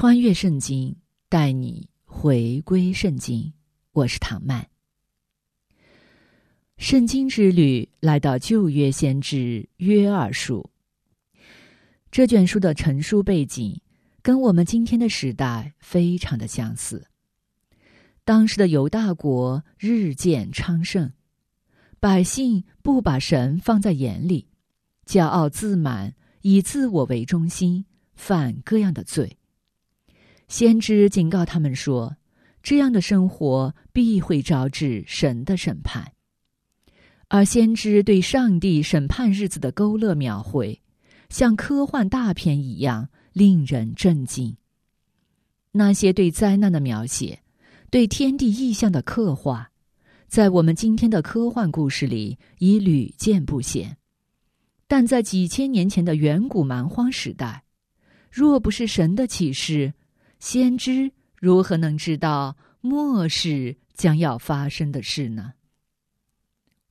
穿越圣经，带你回归圣经。我是唐曼。圣经之旅来到旧约先知约二书。这卷书的成书背景跟我们今天的时代非常的相似。当时的犹大国日渐昌盛，百姓不把神放在眼里，骄傲自满，以自我为中心，犯各样的罪。先知警告他们说：“这样的生活必会招致神的审判。”而先知对上帝审判日子的勾勒描绘，像科幻大片一样令人震惊。那些对灾难的描写，对天地意象的刻画，在我们今天的科幻故事里已屡见不鲜。但在几千年前的远古蛮荒时代，若不是神的启示，先知如何能知道末世将要发生的事呢？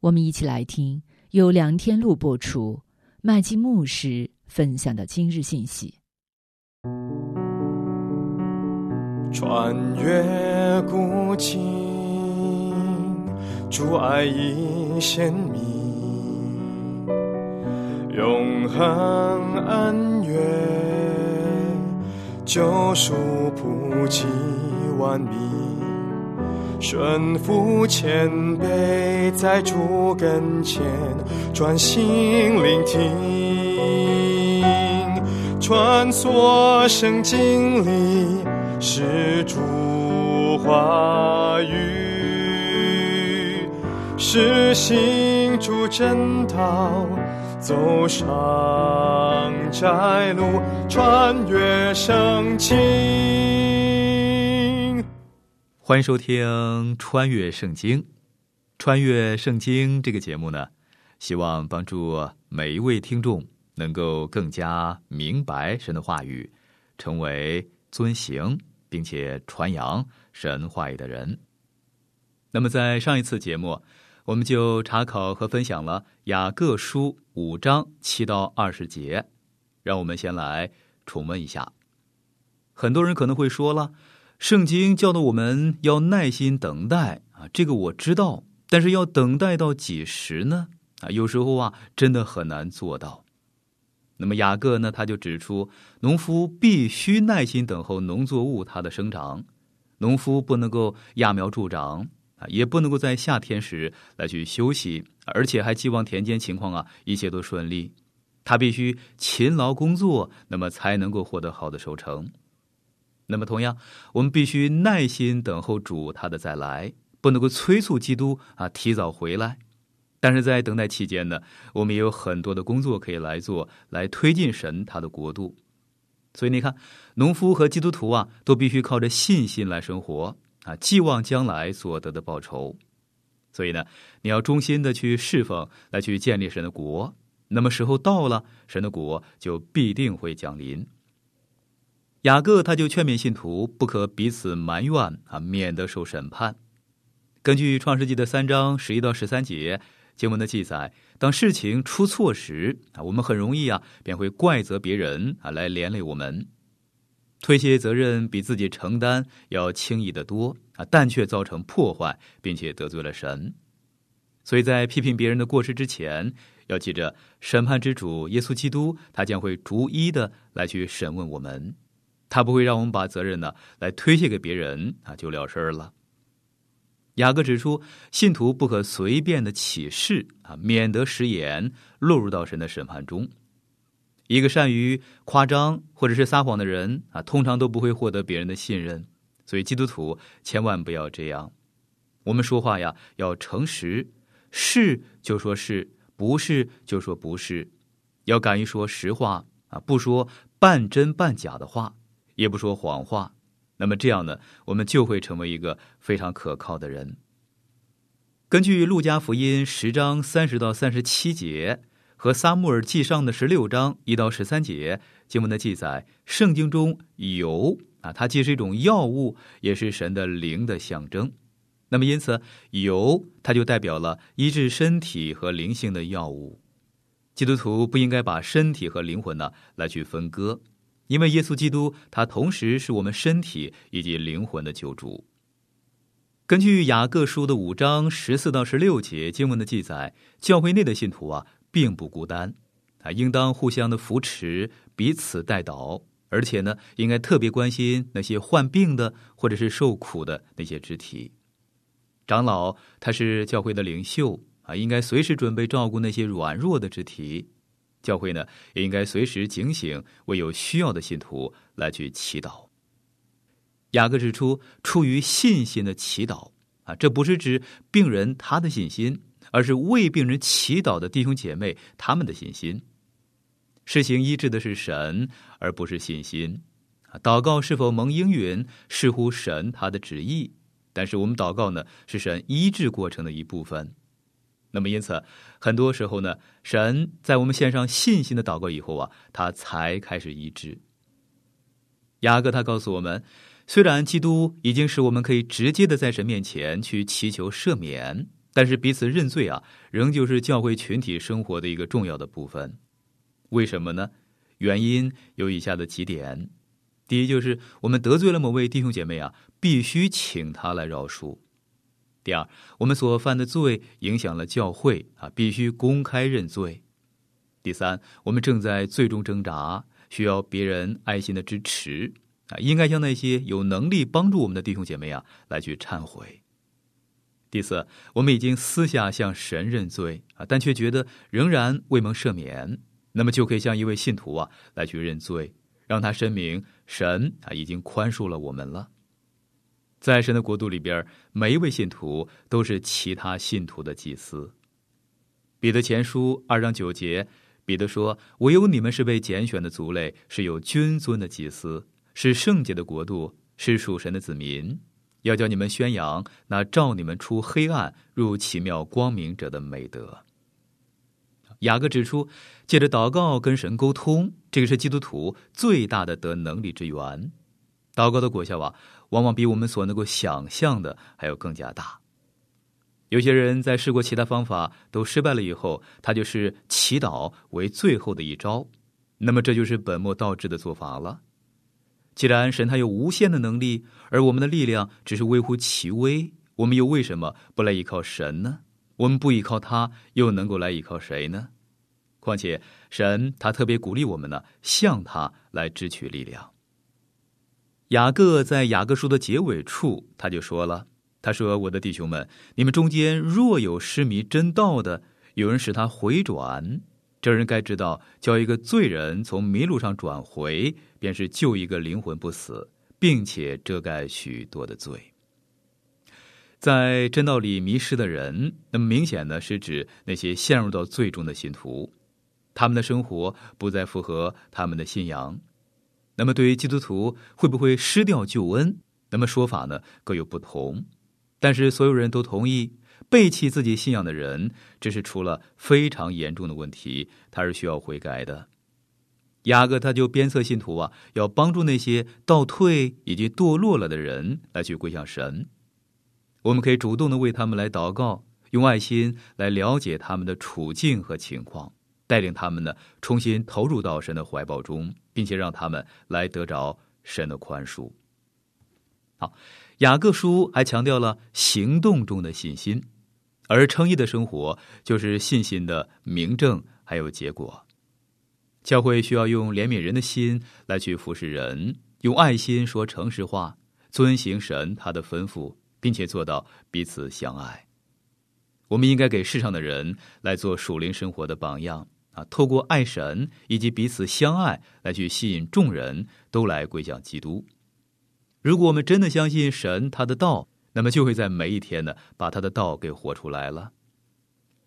我们一起来听由梁天禄播出、麦基牧师分享的今日信息。穿越古今，主爱已显明，永恒恩怨。救赎普及万民，顺服谦卑，在主跟前专心聆听，穿梭圣经里是主话语，是行主正道。走上窄路，穿越圣经。欢迎收听《穿越圣经》。穿越圣经这个节目呢，希望帮助每一位听众能够更加明白神的话语，成为遵行并且传扬神话语的人。那么，在上一次节目。我们就查考和分享了雅各书五章七到二十节，让我们先来重温一下。很多人可能会说了，圣经教导我们要耐心等待啊，这个我知道，但是要等待到几时呢？啊，有时候啊，真的很难做到。那么雅各呢，他就指出，农夫必须耐心等候农作物它的生长，农夫不能够揠苗助长。啊，也不能够在夏天时来去休息，而且还寄望田间情况啊一切都顺利。他必须勤劳工作，那么才能够获得好的收成。那么同样，我们必须耐心等候主他的再来，不能够催促基督啊提早回来。但是在等待期间呢，我们也有很多的工作可以来做，来推进神他的国度。所以你看，农夫和基督徒啊，都必须靠着信心来生活。啊，寄望将来所得的报酬，所以呢，你要忠心的去侍奉，来去建立神的国。那么时候到了，神的国就必定会降临。雅各他就劝勉信徒不可彼此埋怨啊，免得受审判。根据创世纪的三章十一到十三节经文的记载，当事情出错时啊，我们很容易啊，便会怪责别人啊，来连累我们。推卸责任比自己承担要轻易的多啊，但却造成破坏，并且得罪了神。所以在批评别人的过失之前，要记着审判之主耶稣基督，他将会逐一的来去审问我们，他不会让我们把责任呢来推卸给别人啊就了事儿了。雅各指出，信徒不可随便的起誓啊，免得食言，落入到神的审判中。一个善于夸张或者是撒谎的人啊，通常都不会获得别人的信任。所以基督徒千万不要这样。我们说话呀，要诚实，是就说是不是就说不是，要敢于说实话，啊，不说半真半假的话，也不说谎话，那么这样呢，我们就会成为一个非常可靠的人。根据《路加福音》十章三十到三十七节和《撒母耳记上》的十六章一到十三节经文的记载，圣经中油啊，它既是一种药物，也是神的灵的象征。那么，因此油它就代表了医治身体和灵性的药物。基督徒不应该把身体和灵魂呢来去分割，因为耶稣基督他同时是我们身体以及灵魂的救主。根据雅各书的五章十四到十六节经文的记载，教会内的信徒啊，并不孤单，啊，应当互相的扶持，彼此带导，而且呢，应该特别关心那些患病的或者是受苦的那些肢体。长老他是教会的领袖啊，应该随时准备照顾那些软弱的肢体。教会呢，也应该随时警醒，为有需要的信徒来去祈祷。雅各指出，出于信心的祈祷啊，这不是指病人他的信心，而是为病人祈祷的弟兄姐妹他们的信心。施行医治的是神，而不是信心。祷告是否蒙应允，视乎神他的旨意。但是我们祷告呢，是神医治过程的一部分。那么因此，很多时候呢，神在我们献上信心的祷告以后啊，他才开始医治。雅各他告诉我们。虽然基督已经使我们可以直接的在神面前去祈求赦免，但是彼此认罪啊，仍旧是教会群体生活的一个重要的部分。为什么呢？原因有以下的几点：第一，就是我们得罪了某位弟兄姐妹啊，必须请他来饶恕；第二，我们所犯的罪影响了教会啊，必须公开认罪；第三，我们正在最终挣扎，需要别人爱心的支持。啊，应该向那些有能力帮助我们的弟兄姐妹啊，来去忏悔。第四，我们已经私下向神认罪啊，但却觉得仍然未蒙赦免，那么就可以向一位信徒啊来去认罪，让他声明神啊已经宽恕了我们了。在神的国度里边，每一位信徒都是其他信徒的祭司。彼得前书二章九节，彼得说：“唯有你们是被拣选的族类，是有君尊的祭司。”是圣洁的国度，是属神的子民，要叫你们宣扬那照你们出黑暗入奇妙光明者的美德。雅各指出，借着祷告跟神沟通，这个是基督徒最大的得能力之源。祷告的果效啊，往往比我们所能够想象的还要更加大。有些人在试过其他方法都失败了以后，他就是祈祷为最后的一招，那么这就是本末倒置的做法了。既然神他有无限的能力，而我们的力量只是微乎其微，我们又为什么不来依靠神呢？我们不依靠他，又能够来依靠谁呢？况且神他特别鼓励我们呢，向他来支取力量。雅各在雅各书的结尾处，他就说了：“他说，我的弟兄们，你们中间若有失迷真道的，有人使他回转。”这人该知道，叫一个罪人从迷路上转回，便是救一个灵魂不死，并且遮盖许多的罪。在真道里迷失的人，那么明显呢，是指那些陷入到最终的信徒，他们的生活不再符合他们的信仰。那么，对于基督徒会不会失掉救恩？那么说法呢各有不同，但是所有人都同意。背弃自己信仰的人，这是出了非常严重的问题，他是需要悔改的。雅各他就鞭策信徒啊，要帮助那些倒退以及堕落了的人来去归向神。我们可以主动的为他们来祷告，用爱心来了解他们的处境和情况，带领他们呢重新投入到神的怀抱中，并且让他们来得着神的宽恕。好，雅各书还强调了行动中的信心。而称义的生活就是信心的明证，还有结果。教会需要用怜悯人的心来去服侍人，用爱心说诚实话，遵行神他的吩咐，并且做到彼此相爱。我们应该给世上的人来做属灵生活的榜样啊！透过爱神以及彼此相爱，来去吸引众人都来归向基督。如果我们真的相信神他的道，那么就会在每一天呢，把他的道给活出来了。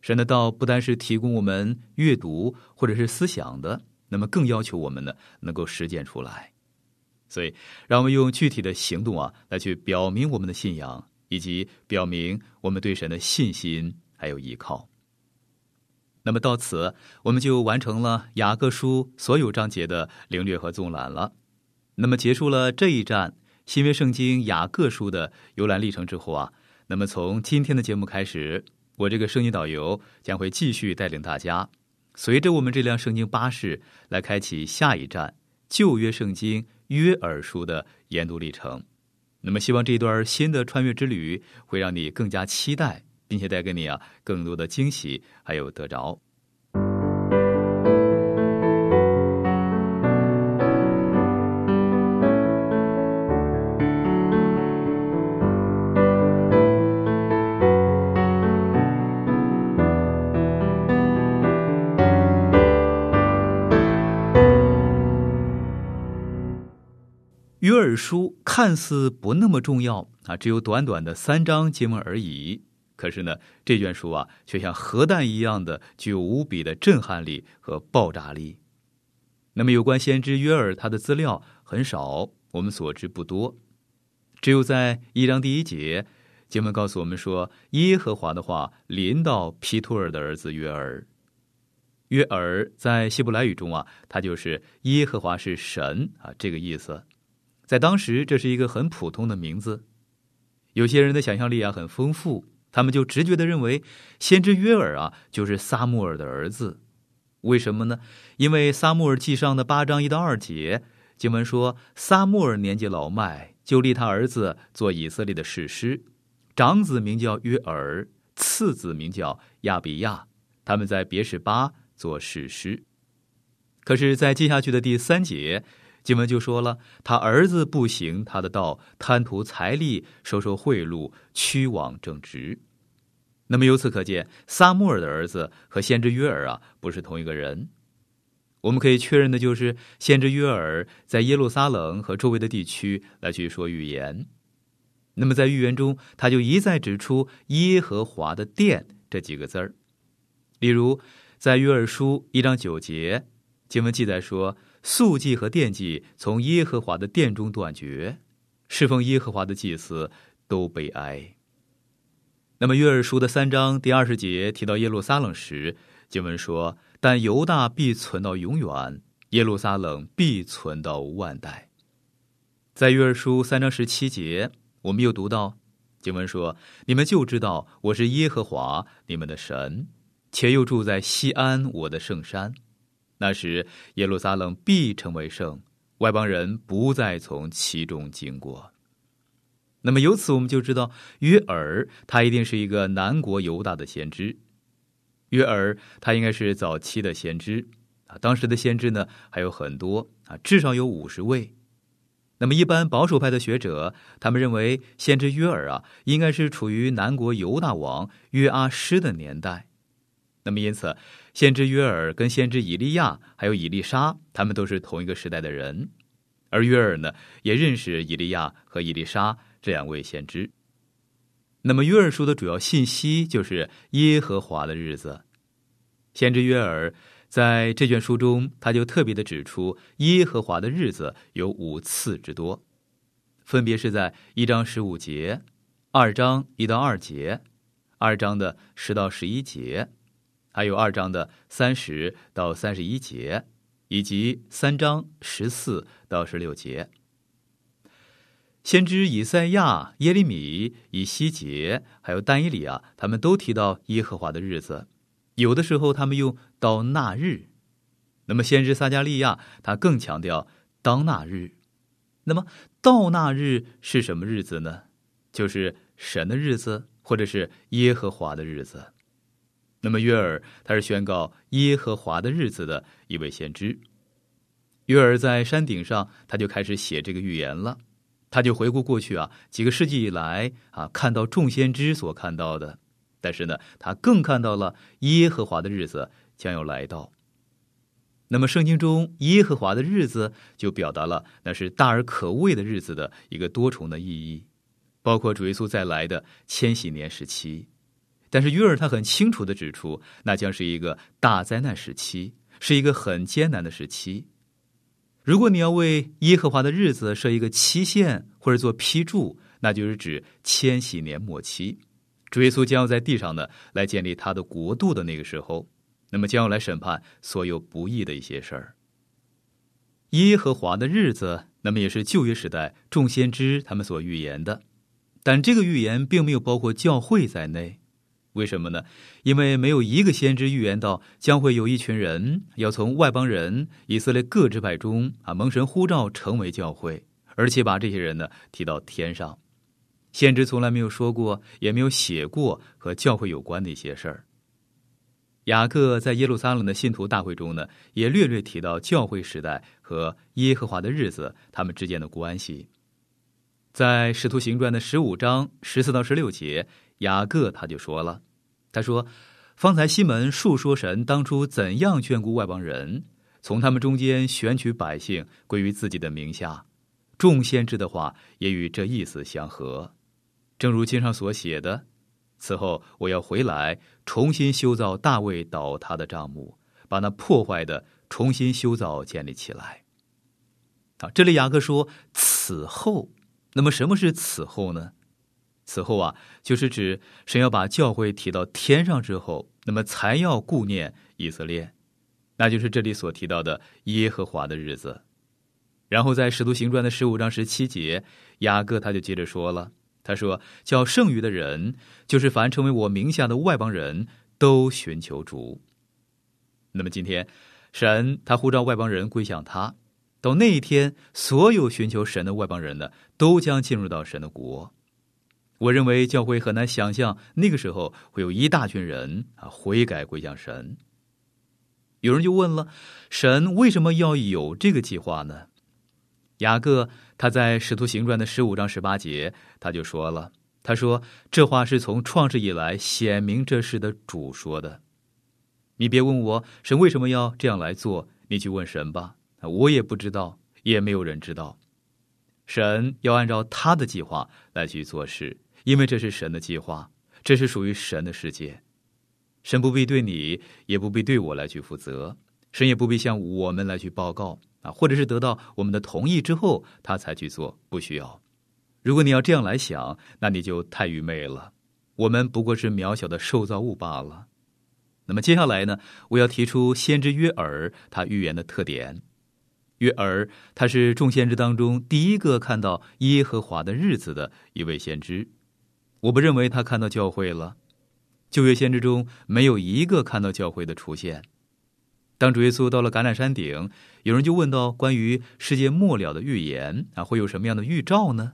神的道不单是提供我们阅读或者是思想的，那么更要求我们呢能够实践出来。所以，让我们用具体的行动啊，来去表明我们的信仰，以及表明我们对神的信心还有依靠。那么到此，我们就完成了雅各书所有章节的领略和纵览了。那么结束了这一站新约圣经雅各书的游览历程之后啊，那么从今天的节目开始，我这个声音导游将会继续带领大家，随着我们这辆圣经巴士来开启下一站旧约圣经。约珥书的研读历程，那么希望这一段新的穿越之旅会让你更加期待，并且带给你啊更多的惊喜，还有得着。约珥书看似不那么重要啊，只有短短的三章经文而已。可是呢，这卷书啊，却像核弹一样的具有无比的震撼力和爆炸力。那么，有关先知约尔他的资料很少，我们所知不多。只有在一章第一节，经文告诉我们说，耶和华的话临到皮托尔的儿子约尔。约尔在希伯来语中啊，他就是耶和华是神啊，这个意思。在当时，这是一个很普通的名字。有些人的想象力啊很丰富，他们就直觉的认为，先知约尔啊就是撒母耳的儿子。为什么呢？因为撒母耳记上的八章一到二节经文说，撒母耳年纪老迈，就立他儿子做以色列的士师，长子名叫约尔，次子名叫亚比亚，他们在别是巴做士师。可是，在接下去的第三节。经文就说了，他儿子不行他的道，贪图财力，收受贿赂，屈枉正直。那么由此可见，撒母耳的儿子和先知约尔啊，不是同一个人。我们可以确认的就是，先知约尔在耶路撒冷和周围的地区来去说预言。那么在预言中，他就一再指出“耶和华的殿”这几个字儿。例如，在约尔书一章九节，经文记载说。素祭和奠祭从耶和华的殿中断绝，侍奉耶和华的祭司都悲哀。那么约珥书的三章第二十节提到耶路撒冷时，经文说：“但犹大必存到永远，耶路撒冷必存到万代。”在约珥书三章十七节，我们又读到经文说：“你们就知道我是耶和华你们的神，且又住在西安我的圣山。”那时，耶路撒冷必成为圣，外邦人不再从其中经过。那么由此我们就知道，约尔他一定是一个南国犹大的先知。约尔他应该是早期的先知啊，当时的先知呢还有很多啊，至少有五十位。那么一般保守派的学者，他们认为先知约尔啊，应该是处于南国犹大王约阿施的年代。那么因此。先知约尔跟先知以利亚还有以利沙，他们都是同一个时代的人，而约尔呢也认识以利亚和以利沙这两位先知。那么约尔书的主要信息就是耶和华的日子。先知约尔在这卷书中，他就特别的指出耶和华的日子有五次之多，分别是在一章十五节、二章一到二节、二章的十到十一节。还有二章的三十到三十一节，以及三章十四到十六节。先知以赛亚、耶利米、以西结，还有但以里啊，他们都提到耶和华的日子。有的时候，他们用到那日。那么，先知撒加利亚他更强调当那日。那么，到那日是什么日子呢？就是神的日子，或者是耶和华的日子。那么约尔他是宣告耶和华的日子的一位先知。约尔在山顶上，他就开始写这个预言了。他就回顾过去啊，几个世纪以来啊，看到众先知所看到的，但是呢，他更看到了耶和华的日子将要来到。那么圣经中耶和华的日子就表达了那是大而可畏的日子的一个多重的意义，包括主耶稣再来的千禧年时期。但是约尔他很清楚的指出，那将是一个大灾难时期，是一个很艰难的时期。如果你要为耶和华的日子设一个期限或者做批注，那就是指千禧年末期，主耶稣将要在地上呢来建立他的国度的那个时候，那么将要来审判所有不义的一些事儿。耶和华的日子，那么也是旧约时代众先知他们所预言的，但这个预言并没有包括教会在内。为什么呢？因为没有一个先知预言到将会有一群人要从外邦人以色列各支派中啊蒙神呼召成为教会，而且把这些人呢提到天上。先知从来没有说过，也没有写过和教会有关的一些事儿。雅各在耶路撒冷的信徒大会中呢，也略略提到教会时代和耶和华的日子他们之间的关系。在使徒行传的十五章十四到十六节。雅各他就说了：“他说，方才西门述说神当初怎样眷顾外邦人，从他们中间选取百姓归于自己的名下。众先知的话也与这意思相合。正如经上所写的：此后我要回来，重新修造大卫倒塌的帐幕，把那破坏的重新修造建立起来。啊，这里雅各说此后，那么什么是此后呢？”此后啊，就是指神要把教会提到天上之后，那么才要顾念以色列，那就是这里所提到的耶和华的日子。然后在使徒行传的十五章十七节，雅各他就接着说了，他说：“叫剩余的人，就是凡成为我名下的外邦人都寻求主。”那么今天，神他呼召外邦人归向他，到那一天，所有寻求神的外邦人呢，都将进入到神的国。我认为教会很难想象那个时候会有一大群人啊悔改归向神。有人就问了：神为什么要有这个计划呢？雅各他在使徒行传的十五章十八节他就说了：“他说这话是从创世以来显明这事的主说的。你别问我神为什么要这样来做，你去问神吧。我也不知道，也没有人知道。神要按照他的计划来去做事。”因为这是神的计划，这是属于神的世界，神不必对你，也不必对我来去负责，神也不必向我们来去报告啊，或者是得到我们的同意之后，他才去做，不需要。如果你要这样来想，那你就太愚昧了。我们不过是渺小的受造物罢了。那么接下来呢，我要提出先知约尔他预言的特点。约尔他是众先知当中第一个看到耶和华的日子的一位先知。我不认为他看到教会了。旧约先知中没有一个看到教会的出现。当主耶稣到了橄榄山顶，有人就问到关于世界末了的预言啊，会有什么样的预兆呢？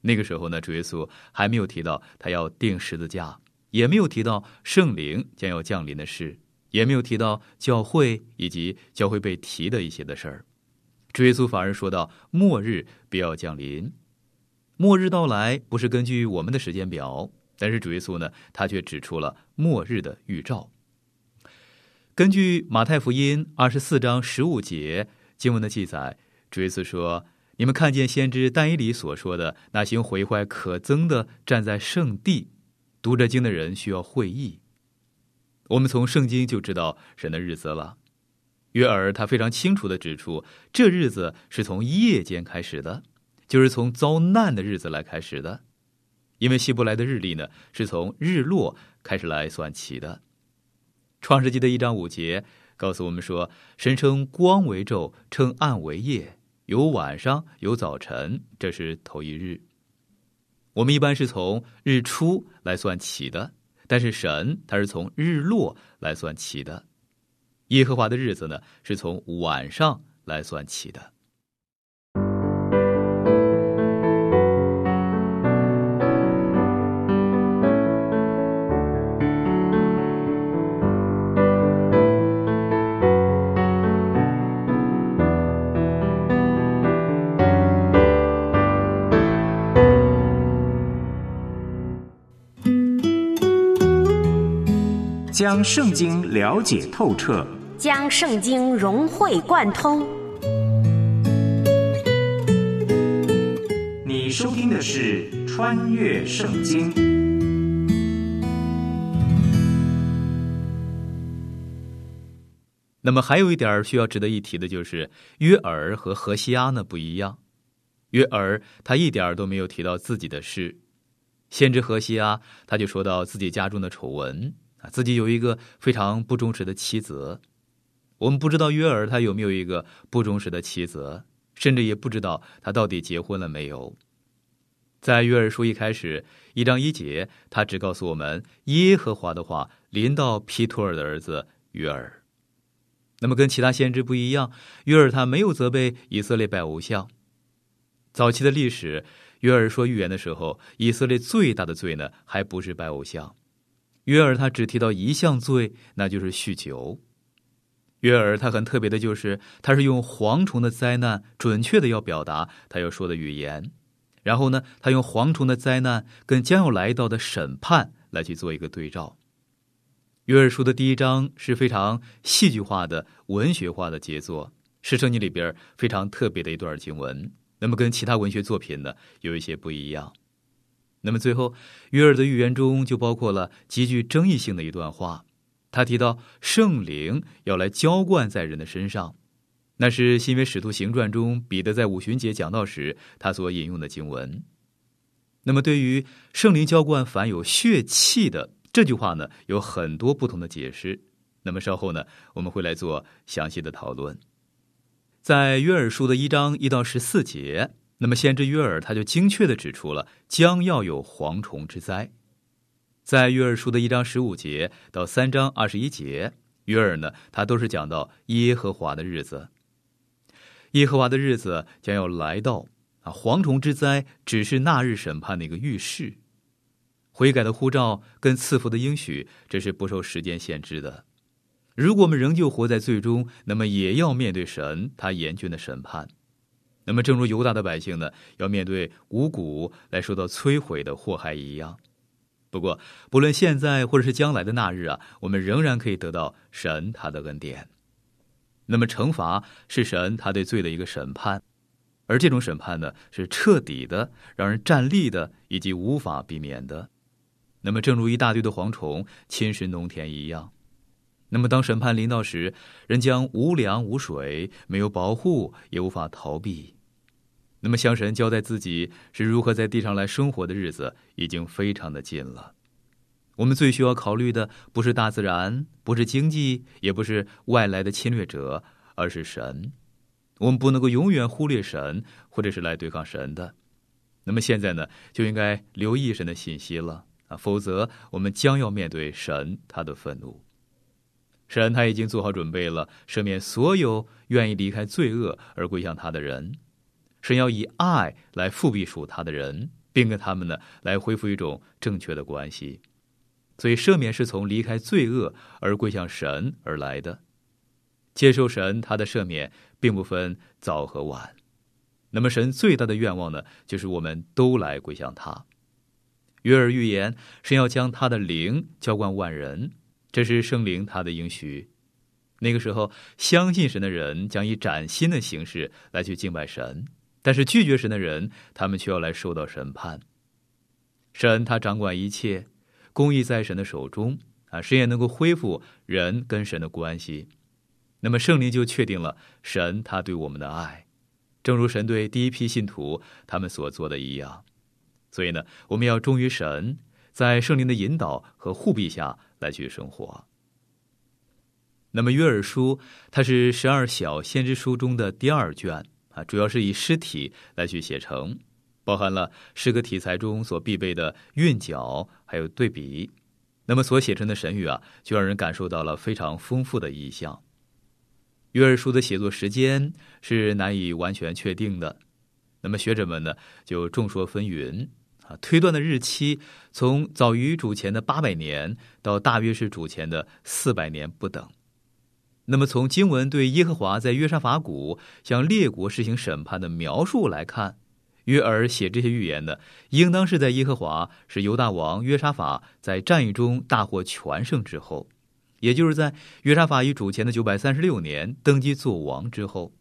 那个时候呢，主耶稣还没有提到他要钉十字架，也没有提到圣灵将要降临的事，也没有提到教会以及教会被提的一些的事儿。主耶稣反而说到末日必要降临。末日到来不是根据我们的时间表，但是主耶稣呢，他却指出了末日的预兆。根据马太福音二十四章十五节经文的记载，主耶稣说：“你们看见先知但以理所说的那行毁坏可憎的站在圣地，读着经的人需要会意。”我们从圣经就知道神的日子了。约尔他非常清楚的指出，这日子是从夜间开始的。就是从遭难的日子来开始的，因为希伯来的日历呢是从日落开始来算起的。创世纪的一章五节告诉我们说，神称光为昼，称暗为夜，有晚上，有早晨，这是头一日。我们一般是从日出来算起的，但是神他是从日落来算起的。耶和华的日子呢是从晚上来算起的。将圣经了解透彻，将圣经融会贯通。你收听的是《穿越圣经》。那么还有一点需要值得一提的就是，约尔和何西阿呢不一样。约尔他一点都没有提到自己的事，先知何西阿他就说到自己家中的丑闻自己有一个非常不忠实的妻子。我们不知道约尔他有没有一个不忠实的妻子，甚至也不知道他到底结婚了没有。在约尔书一开始一章一节，他只告诉我们耶和华的话临到皮托尔的儿子约尔。那么跟其他先知不一样，约尔他没有责备以色列拜偶像。早期的历史，约尔说预言的时候，以色列最大的罪呢，还不是拜偶像。约尔他只提到一项罪，那就是酗酒。约尔他很特别的就是，他是用蝗虫的灾难，准确的要表达他要说的语言。然后呢，他用蝗虫的灾难跟将要来到的审判来去做一个对照。约尔书的第一章是非常戏剧化的、文学化的杰作，是圣经里边非常特别的一段经文。那么跟其他文学作品呢有一些不一样。那么最后，约尔的预言中就包括了极具争议性的一段话，他提到圣灵要来浇灌在人的身上，那是新约使徒行传中彼得在五旬节讲道时他所引用的经文。那么对于圣灵浇灌凡有血气的。这句话呢有很多不同的解释，那么稍后呢我们会来做详细的讨论。在约尔书的一章一到十四节，那么先知约尔他就精确的指出了将要有蝗虫之灾。在约尔书的一章十五节到三章二十一节，约尔呢他都是讲到耶和华的日子，耶和华的日子将要来到啊，蝗虫之灾只是那日审判的一个预示。悔改的护照跟赐福的应许，这是不受时间限制的。如果我们仍旧活在最终，那么也要面对神他严峻的审判。那么，正如犹大的百姓呢，要面对五谷来受到摧毁的祸害一样。不过，不论现在或者是将来的那日啊，我们仍然可以得到神他的恩典。那么，惩罚是神他对罪的一个审判，而这种审判呢，是彻底的、让人站立的，以及无法避免的。那么，正如一大堆的蝗虫侵蚀农田一样，那么当审判临到时，人将无粮无水，没有保护，也无法逃避。那么，向神交代自己是如何在地上来生活的日子，已经非常的近了。我们最需要考虑的，不是大自然，不是经济，也不是外来的侵略者，而是神。我们不能够永远忽略神，或者是来对抗神的。那么现在呢，就应该留意神的信息了。啊，否则我们将要面对神他的愤怒。神他已经做好准备了，赦免所有愿意离开罪恶而归向他的人。神要以爱来复辟属他的人，并跟他们呢来恢复一种正确的关系。所以赦免是从离开罪恶而归向神而来的。接受神他的赦免，并不分早和晚。那么神最大的愿望呢，就是我们都来归向他。约尔预言，神要将他的灵浇灌万人，这是圣灵他的应许。那个时候，相信神的人将以崭新的形式来去敬拜神，但是拒绝神的人，他们却要来受到审判。神他掌管一切，公义在神的手中啊，神也能够恢复人跟神的关系。那么圣灵就确定了神他对我们的爱，正如神对第一批信徒他们所做的一样。所以呢，我们要忠于神，在圣灵的引导和护庇下来去生活。那么约尔书，它是十二小先知书中的第二卷啊，主要是以诗体来去写成，包含了诗歌题材中所必备的韵脚还有对比。那么所写成的神语啊，就让人感受到了非常丰富的意象。约尔书的写作时间是难以完全确定的，那么学者们呢就众说纷纭。啊，推断的日期从早于主前的八百年到大约是主前的四百年不等。那么从经文对耶和华在约沙法谷向列国实行审判的描述来看，约尔写这些预言的，应当是在耶和华是犹大王约沙法在战役中大获全胜之后，也就是在约沙法于主前的九百三十六年登基做王之后。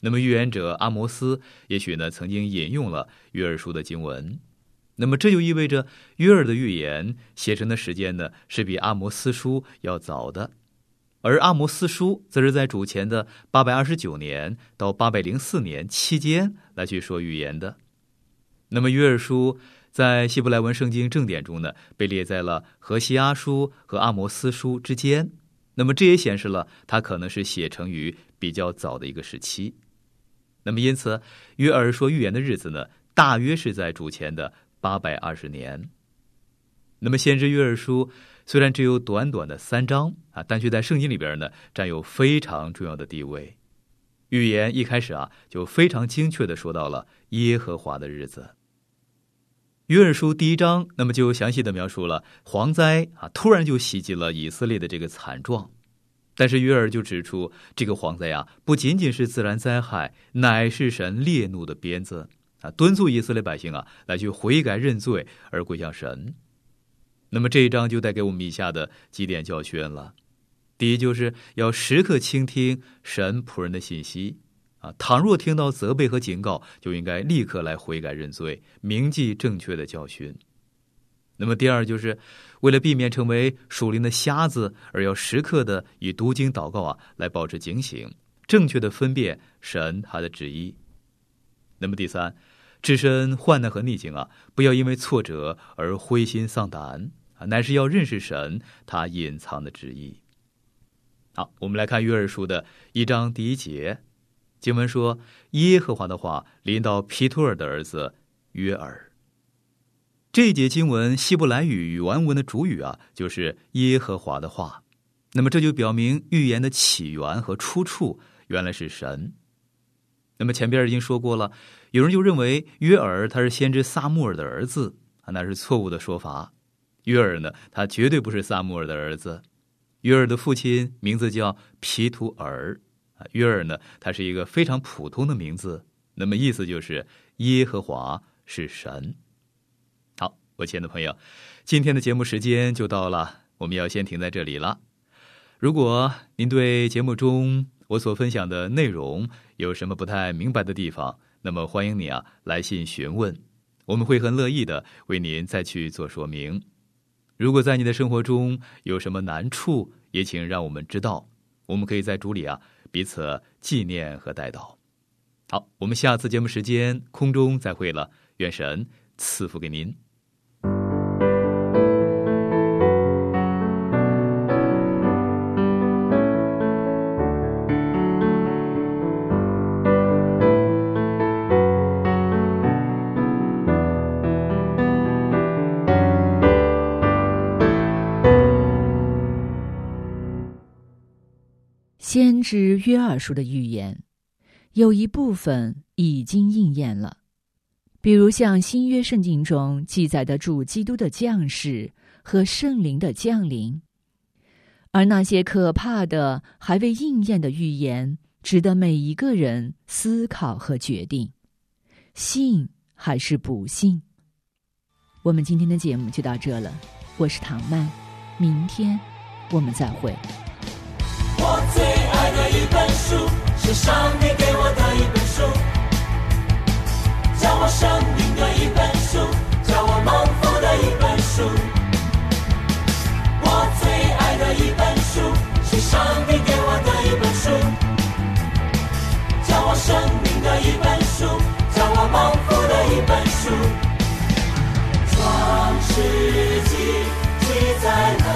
那么预言者阿摩斯也许呢曾经引用了约尔书的经文。那么这就意味着约尔的预言写成的时间呢，是比阿摩斯书要早的。而《阿摩斯书》则是在主前的八百二十九年到八百零四年期间来去说预言的。那么《约珥书》在希伯来文圣经正典中呢，被列在了《何西阿书》和《阿摩斯书》之间。那么这也显示了它可能是写成于比较早的一个时期。那么因此，约珥说预言的日子呢，大约是在主前的八百二十年。那么先知约珥书虽然只有短短的三章啊，但却在圣经里边呢占有非常重要的地位。预言一开始啊，就非常精确的说到了耶和华的日子。约珥书第一章，那么就详细的描述了蝗灾啊，突然就袭击了以色列的这个惨状。但是约珥就指出，这个蝗灾啊，不仅仅是自然灾害，乃是神烈怒的鞭子啊，敦促以色列百姓啊，来去悔改认罪而归向神。那么这一章就带给我们以下的几点教训了：第一，就是要时刻倾听神仆人的信息。啊，倘若听到责备和警告，就应该立刻来悔改认罪，铭记正确的教训。那么，第二就是为了避免成为属灵的瞎子，而要时刻的以读经祷告啊，来保持警醒，正确的分辨神他的旨意。那么，第三，置身患难和逆境啊，不要因为挫折而灰心丧胆，乃是要认识神他隐藏的旨意。好，我们来看约珥书的一章第一节。经文说：“耶和华的话临到皮托尔的儿子约尔。”这一节经文希伯来语原文的主语啊，就是耶和华的话。那么这就表明预言的起源和出处原来是神。那么前边已经说过了，有人就认为约尔他是先知撒母耳的儿子啊，那是错误的说法。约尔呢，他绝对不是撒母耳的儿子。约尔的父亲名字叫皮图尔。啊，约尔呢？他是一个非常普通的名字，那么意思就是耶和华是神。好，我亲爱的朋友，今天的节目时间就到了，我们要先停在这里了。如果您对节目中我所分享的内容有什么不太明白的地方，那么欢迎你啊来信询问，我们会很乐意的为您再去做说明。如果在你的生活中有什么难处，也请让我们知道，我们可以在主里啊。彼此纪念和带到。好，我们下次节目时间空中再会了。愿神赐福给您。是约珥书的预言，有一部分已经应验了，比如像新约圣经中记载的主基督的降世和圣灵的降临，而那些可怕的还未应验的预言，值得每一个人思考和决定：信还是不信？我们今天的节目就到这了，我是唐曼，明天我们再会。我最的一本书，是上帝给我的一本书，叫我生命的一本书，叫我蒙福的一本书。我最爱的一本书，是上帝给我的一本书，叫我生命的一本书，叫我蒙福的一本书。创世纪记载了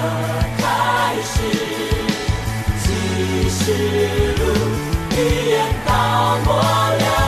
开始。一世路一眼到过了